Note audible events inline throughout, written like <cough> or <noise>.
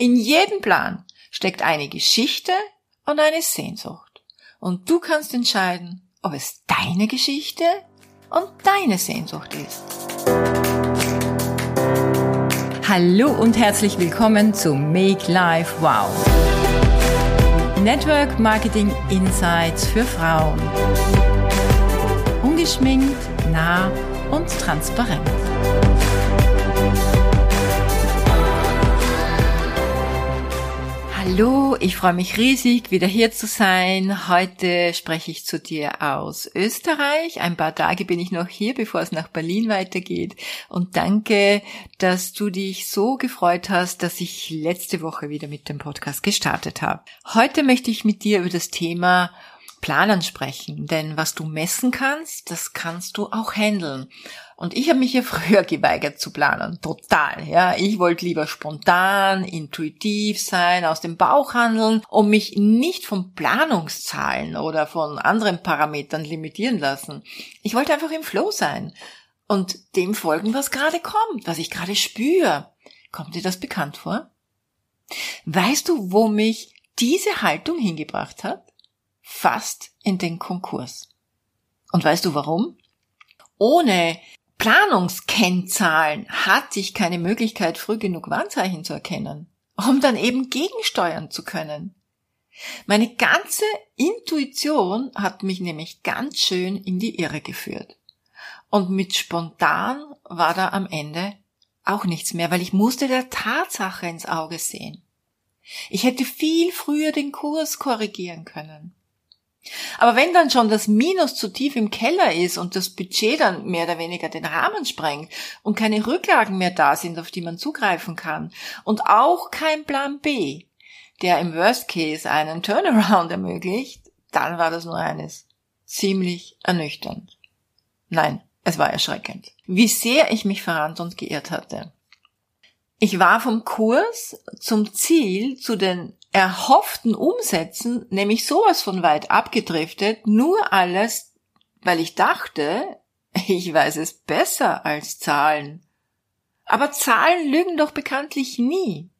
In jedem Plan steckt eine Geschichte und eine Sehnsucht. Und du kannst entscheiden, ob es deine Geschichte und deine Sehnsucht ist. Hallo und herzlich willkommen zu Make Life Wow. Network Marketing Insights für Frauen. Ungeschminkt, nah und transparent. Hallo, ich freue mich riesig, wieder hier zu sein. Heute spreche ich zu dir aus Österreich. Ein paar Tage bin ich noch hier, bevor es nach Berlin weitergeht. Und danke, dass du dich so gefreut hast, dass ich letzte Woche wieder mit dem Podcast gestartet habe. Heute möchte ich mit dir über das Thema Planen sprechen, denn was du messen kannst, das kannst du auch handeln. Und ich habe mich ja <laughs> früher geweigert zu planen, total. Ja, ich wollte lieber spontan, intuitiv sein, aus dem Bauch handeln und mich nicht von Planungszahlen oder von anderen Parametern limitieren lassen. Ich wollte einfach im Flow sein und dem folgen, was gerade kommt, was ich gerade spüre. Kommt dir das bekannt vor? Weißt du, wo mich diese Haltung hingebracht hat? Fast in den Konkurs. Und weißt du warum? Ohne Planungskennzahlen hatte ich keine Möglichkeit, früh genug Warnzeichen zu erkennen, um dann eben gegensteuern zu können. Meine ganze Intuition hat mich nämlich ganz schön in die Irre geführt. Und mit spontan war da am Ende auch nichts mehr, weil ich musste der Tatsache ins Auge sehen. Ich hätte viel früher den Kurs korrigieren können. Aber wenn dann schon das Minus zu tief im Keller ist und das Budget dann mehr oder weniger den Rahmen sprengt und keine Rücklagen mehr da sind, auf die man zugreifen kann und auch kein Plan B, der im Worst Case einen Turnaround <laughs> ermöglicht, dann war das nur eines. Ziemlich ernüchternd. Nein, es war erschreckend. Wie sehr ich mich verrannt und geirrt hatte. Ich war vom Kurs zum Ziel zu den erhofften Umsätzen nämlich sowas von weit abgedriftet, nur alles, weil ich dachte, <laughs> ich weiß es besser als Zahlen. Aber Zahlen lügen doch bekanntlich nie.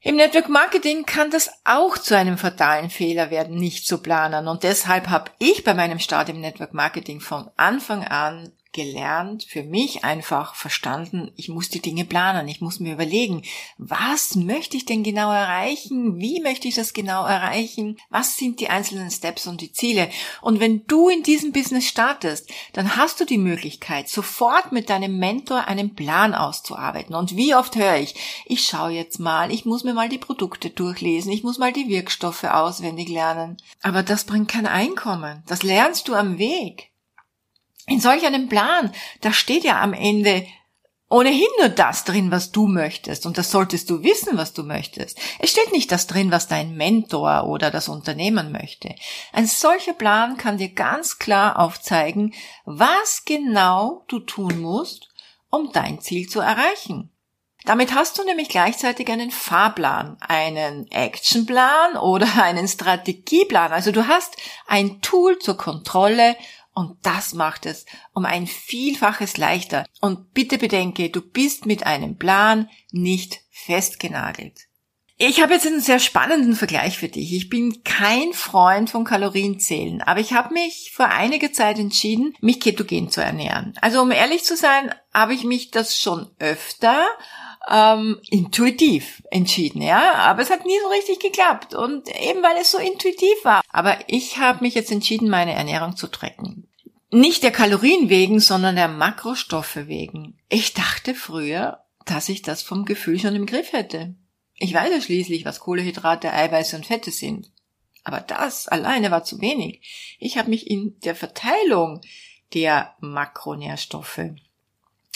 Im Network Marketing kann das auch zu einem fatalen Fehler werden, nicht zu planen. Und deshalb habe ich bei meinem Start im Network Marketing von Anfang an gelernt, für mich einfach verstanden, ich muss die Dinge planen, ich muss mir überlegen, was möchte ich denn genau erreichen, wie möchte ich das genau erreichen, was sind die einzelnen Steps und die Ziele. Und wenn du in diesem Business startest, dann hast du die Möglichkeit, sofort mit deinem Mentor einen Plan auszuarbeiten. Und wie oft höre ich, ich schaue jetzt mal, ich muss mir mal die Produkte durchlesen, ich muss mal die Wirkstoffe auswendig lernen. Aber das bringt kein Einkommen, das lernst du am Weg. In solch einem Plan, da steht ja am Ende ohnehin nur das drin, was du möchtest. Und das solltest du wissen, was du möchtest. Es steht nicht das drin, was dein Mentor oder das Unternehmen möchte. Ein solcher Plan kann dir ganz klar aufzeigen, was genau du tun musst, um dein Ziel zu erreichen. Damit hast du nämlich gleichzeitig einen Fahrplan, einen Actionplan oder einen Strategieplan. Also du hast ein Tool zur Kontrolle und das macht es um ein Vielfaches leichter. Und bitte bedenke, du bist mit einem Plan nicht festgenagelt. Ich habe jetzt einen sehr spannenden Vergleich für dich. Ich bin kein Freund von Kalorienzählen, aber ich habe mich vor einiger Zeit entschieden, mich ketogen zu ernähren. Also um ehrlich zu sein, habe ich mich das schon öfter ähm, intuitiv entschieden, ja. Aber es hat nie so richtig geklappt und eben weil es so intuitiv war. Aber ich habe mich jetzt entschieden, meine Ernährung zu tracken. Nicht der Kalorien wegen, sondern der Makrostoffe wegen. Ich dachte früher, dass ich das vom Gefühl schon im Griff hätte. Ich weiß ja schließlich, was Kohlehydrate, Eiweiße und Fette sind. Aber das alleine war zu wenig. Ich habe mich in der Verteilung der Makronährstoffe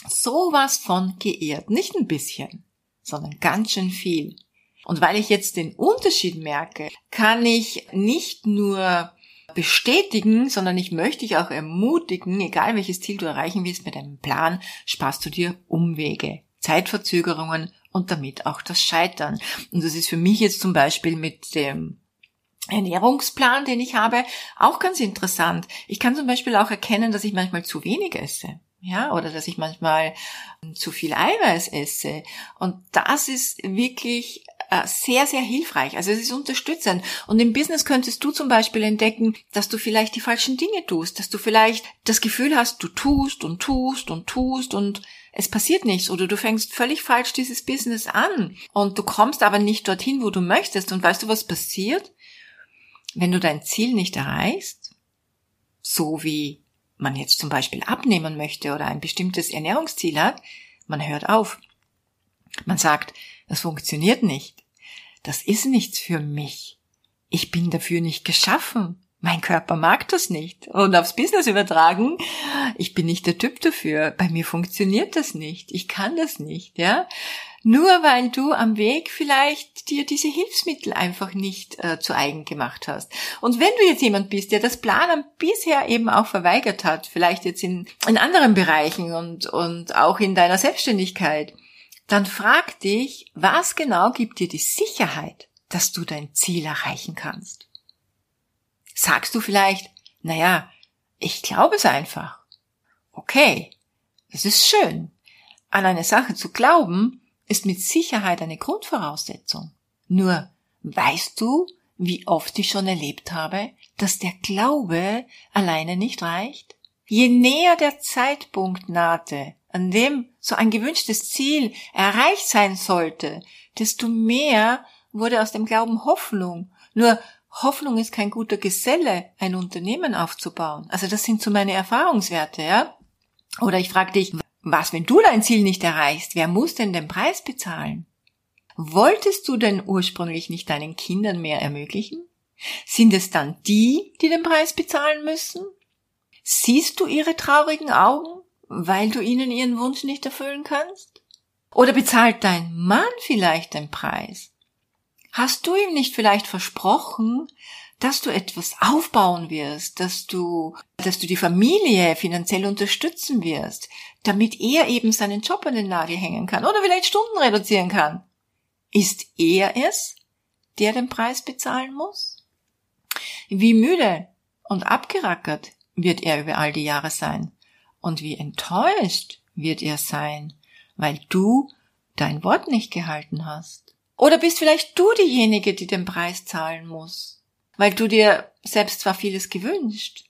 sowas von geehrt. Nicht ein bisschen, sondern ganz schön viel. Und weil ich jetzt den Unterschied merke, kann ich nicht nur bestätigen, sondern ich möchte dich auch ermutigen, egal welches Ziel du erreichen willst mit deinem Plan, sparst du dir Umwege, Zeitverzögerungen und damit auch das Scheitern. Und das ist für mich jetzt zum Beispiel mit dem Ernährungsplan, den ich habe, auch ganz interessant. Ich kann zum Beispiel auch erkennen, dass ich manchmal zu wenig esse ja, oder dass ich manchmal zu viel Eiweiß esse. Und das ist wirklich äh, sehr, sehr hilfreich. Also es ist unterstützend. Und im Business könntest du zum Beispiel entdecken, dass du vielleicht die falschen Dinge tust, dass du vielleicht das Gefühl hast, du tust und tust und tust und es passiert nichts oder du fängst völlig falsch dieses Business an und du kommst aber nicht dorthin, wo du möchtest. Und weißt du, was passiert? Wenn du dein Ziel nicht erreichst, so wie man jetzt zum Beispiel abnehmen möchte oder ein bestimmtes Ernährungsziel hat, man hört auf. Man sagt, das funktioniert nicht. Das ist nichts für mich. Ich bin dafür nicht geschaffen. Mein Körper mag das nicht. Und aufs Business übertragen, ich bin nicht der Typ dafür. Bei mir funktioniert das nicht. Ich kann das nicht, ja. Nur weil du am Weg vielleicht dir diese Hilfsmittel einfach nicht äh, zu eigen gemacht hast. Und wenn du jetzt jemand bist, der das Planen bisher eben auch verweigert hat, vielleicht jetzt in, in anderen Bereichen und, und auch in deiner Selbstständigkeit, dann frag dich, was genau gibt dir die Sicherheit, dass du dein Ziel erreichen kannst? Sagst du vielleicht, naja, ich glaube es einfach. Okay, es ist schön. An eine Sache zu glauben, ist mit Sicherheit eine Grundvoraussetzung. Nur, weißt du, wie oft ich schon erlebt habe, dass der Glaube alleine nicht reicht? Je näher der Zeitpunkt nahte, an dem so ein gewünschtes Ziel erreicht sein sollte, desto mehr wurde aus dem Glauben Hoffnung. Nur Hoffnung ist kein guter Geselle, ein Unternehmen aufzubauen. Also das sind so meine Erfahrungswerte, ja. Oder ich frage dich, was, wenn du dein Ziel nicht erreichst? Wer muss denn den Preis bezahlen? Wolltest du denn ursprünglich nicht deinen Kindern mehr ermöglichen? Sind es dann die, die den Preis bezahlen müssen? Siehst du ihre traurigen Augen? weil du ihnen ihren Wunsch nicht erfüllen kannst? Oder bezahlt dein Mann vielleicht den Preis? Hast du ihm nicht vielleicht versprochen, dass du etwas aufbauen wirst, dass du, dass du die Familie finanziell unterstützen wirst, damit er eben seinen Job an den Nagel hängen kann oder vielleicht Stunden reduzieren kann? Ist er es, der den Preis bezahlen muss? Wie müde und abgerackert wird er über all die Jahre sein? Und wie enttäuscht wird er sein, weil du dein Wort nicht gehalten hast. Oder bist vielleicht du diejenige, die den Preis zahlen muss, weil du dir selbst zwar vieles gewünscht,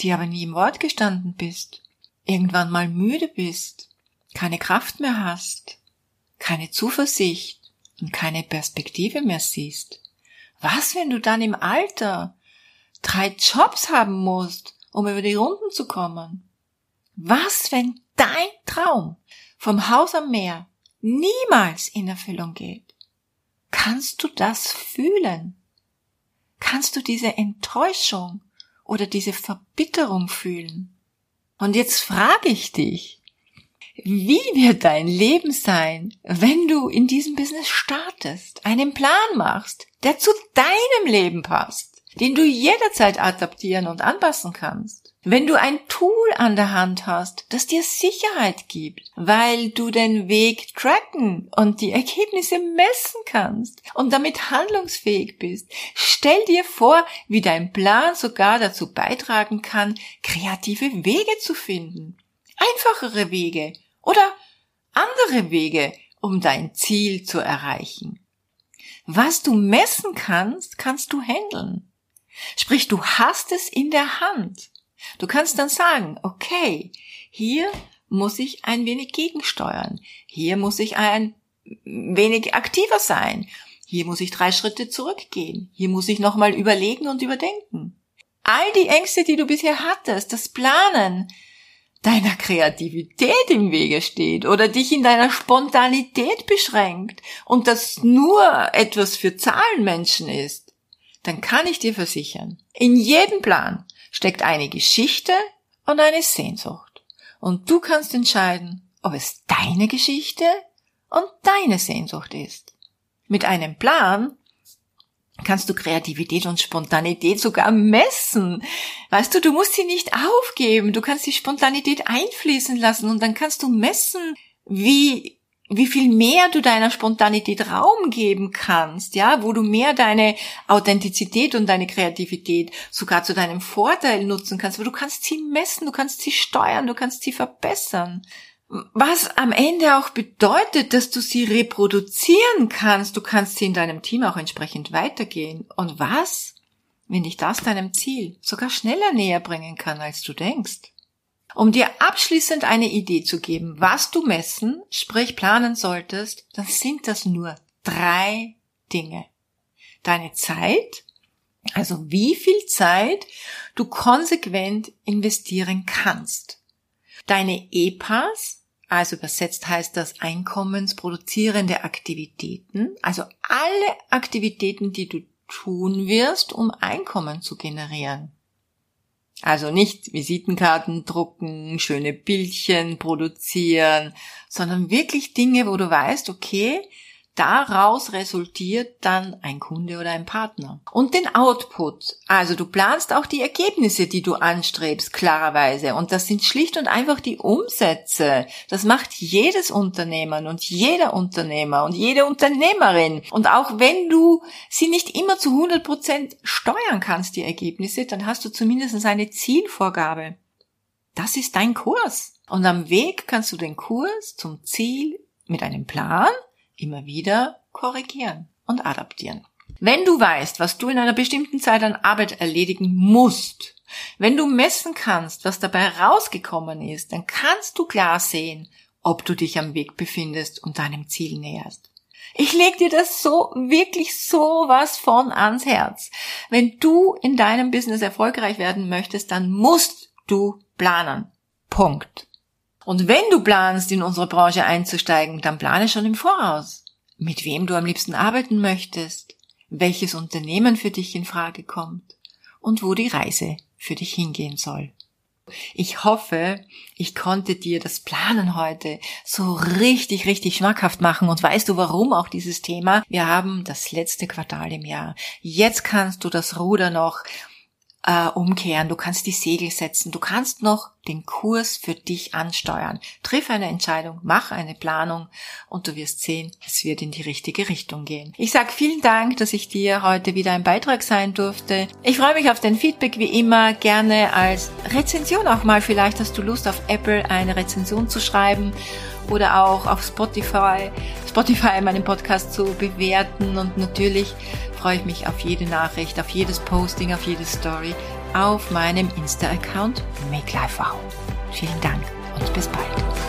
die aber nie im Wort gestanden bist, irgendwann mal müde bist, keine Kraft mehr hast, keine Zuversicht und keine Perspektive mehr siehst. Was, wenn du dann im Alter drei Jobs haben musst, um über die Runden zu kommen? Was, wenn dein Traum vom Haus am Meer niemals in Erfüllung geht? Kannst du das fühlen? Kannst du diese Enttäuschung oder diese Verbitterung fühlen? Und jetzt frage ich dich, wie wird dein Leben sein, wenn du in diesem Business startest, einen Plan machst, der zu deinem Leben passt, den du jederzeit adaptieren und anpassen kannst? Wenn du ein Tool an der Hand hast, das dir Sicherheit gibt, weil du den Weg tracken und die Ergebnisse messen kannst und damit handlungsfähig bist, stell dir vor, wie dein Plan sogar dazu beitragen kann, kreative Wege zu finden. Einfachere Wege oder andere Wege, um dein Ziel zu erreichen. Was du messen kannst, kannst du handeln. Sprich, du hast es in der Hand. Du kannst dann sagen, okay, hier muss ich ein wenig gegensteuern. Hier muss ich ein wenig aktiver sein. Hier muss ich drei Schritte zurückgehen. Hier muss ich nochmal überlegen und überdenken. All die Ängste, die du bisher hattest, das Planen deiner Kreativität im Wege steht oder dich in deiner Spontanität beschränkt und das nur etwas für Zahlenmenschen ist, dann kann ich dir versichern, in jedem Plan steckt eine Geschichte und eine Sehnsucht. Und du kannst entscheiden, ob es deine Geschichte und deine Sehnsucht ist. Mit einem Plan kannst du Kreativität und Spontanität sogar messen. Weißt du, du musst sie nicht aufgeben. Du kannst die Spontanität einfließen lassen und dann kannst du messen, wie wie viel mehr du deiner Spontanität Raum geben kannst, ja, wo du mehr deine Authentizität und deine Kreativität sogar zu deinem Vorteil nutzen kannst, weil du kannst sie messen, du kannst sie steuern, du kannst sie verbessern. Was am Ende auch bedeutet, dass du sie reproduzieren kannst. Du kannst sie in deinem Team auch entsprechend weitergehen. Und was, wenn dich das deinem Ziel sogar schneller näher bringen kann, als du denkst? Um dir abschließend eine Idee zu geben, was du messen, sprich planen solltest, dann sind das nur drei Dinge. Deine Zeit, also wie viel Zeit du konsequent investieren kannst. Deine EPAs, also übersetzt heißt das einkommensproduzierende Aktivitäten, also alle Aktivitäten, die du tun wirst, um Einkommen zu generieren. Also nicht Visitenkarten drucken, schöne Bildchen produzieren, sondern wirklich Dinge, wo du weißt, okay, Daraus resultiert dann ein Kunde oder ein Partner. Und den Output. Also du planst auch die Ergebnisse, die du anstrebst, klarerweise. Und das sind schlicht und einfach die Umsätze. Das macht jedes Unternehmen und jeder Unternehmer und jede Unternehmerin. Und auch wenn du sie nicht immer zu 100 Prozent steuern kannst, die Ergebnisse, dann hast du zumindest eine Zielvorgabe. Das ist dein Kurs. Und am Weg kannst du den Kurs zum Ziel mit einem Plan immer wieder korrigieren und adaptieren. Wenn du weißt, was du in einer bestimmten Zeit an Arbeit erledigen musst, wenn du messen kannst, was dabei rausgekommen ist, dann kannst du klar sehen, ob du dich am Weg befindest und deinem Ziel näherst. Ich leg dir das so, wirklich so was von ans Herz. Wenn du in deinem Business erfolgreich werden möchtest, dann musst du planen. Punkt. Und wenn du planst, in unsere Branche einzusteigen, dann plane schon im Voraus. Mit wem du am liebsten arbeiten möchtest, welches Unternehmen für dich in Frage kommt und wo die Reise für dich hingehen soll. Ich hoffe, ich konnte dir das Planen heute so richtig, richtig schmackhaft machen. Und weißt du warum auch dieses Thema? Wir haben das letzte Quartal im Jahr. Jetzt kannst du das Ruder noch äh, umkehren, du kannst die Segel setzen, du kannst noch den Kurs für dich ansteuern. Triff eine Entscheidung, mach eine Planung und du wirst sehen, es wird in die richtige Richtung gehen. Ich sage vielen Dank, dass ich dir heute wieder ein Beitrag sein durfte. Ich freue mich auf dein Feedback wie immer, gerne als Rezension auch mal. Vielleicht hast du Lust auf Apple eine Rezension zu schreiben oder auch auf Spotify, Spotify meinen Podcast zu bewerten und natürlich freue ich mich auf jede Nachricht, auf jedes Posting, auf jede Story auf meinem Insta-Account MakeLifeWow. Vielen Dank und bis bald.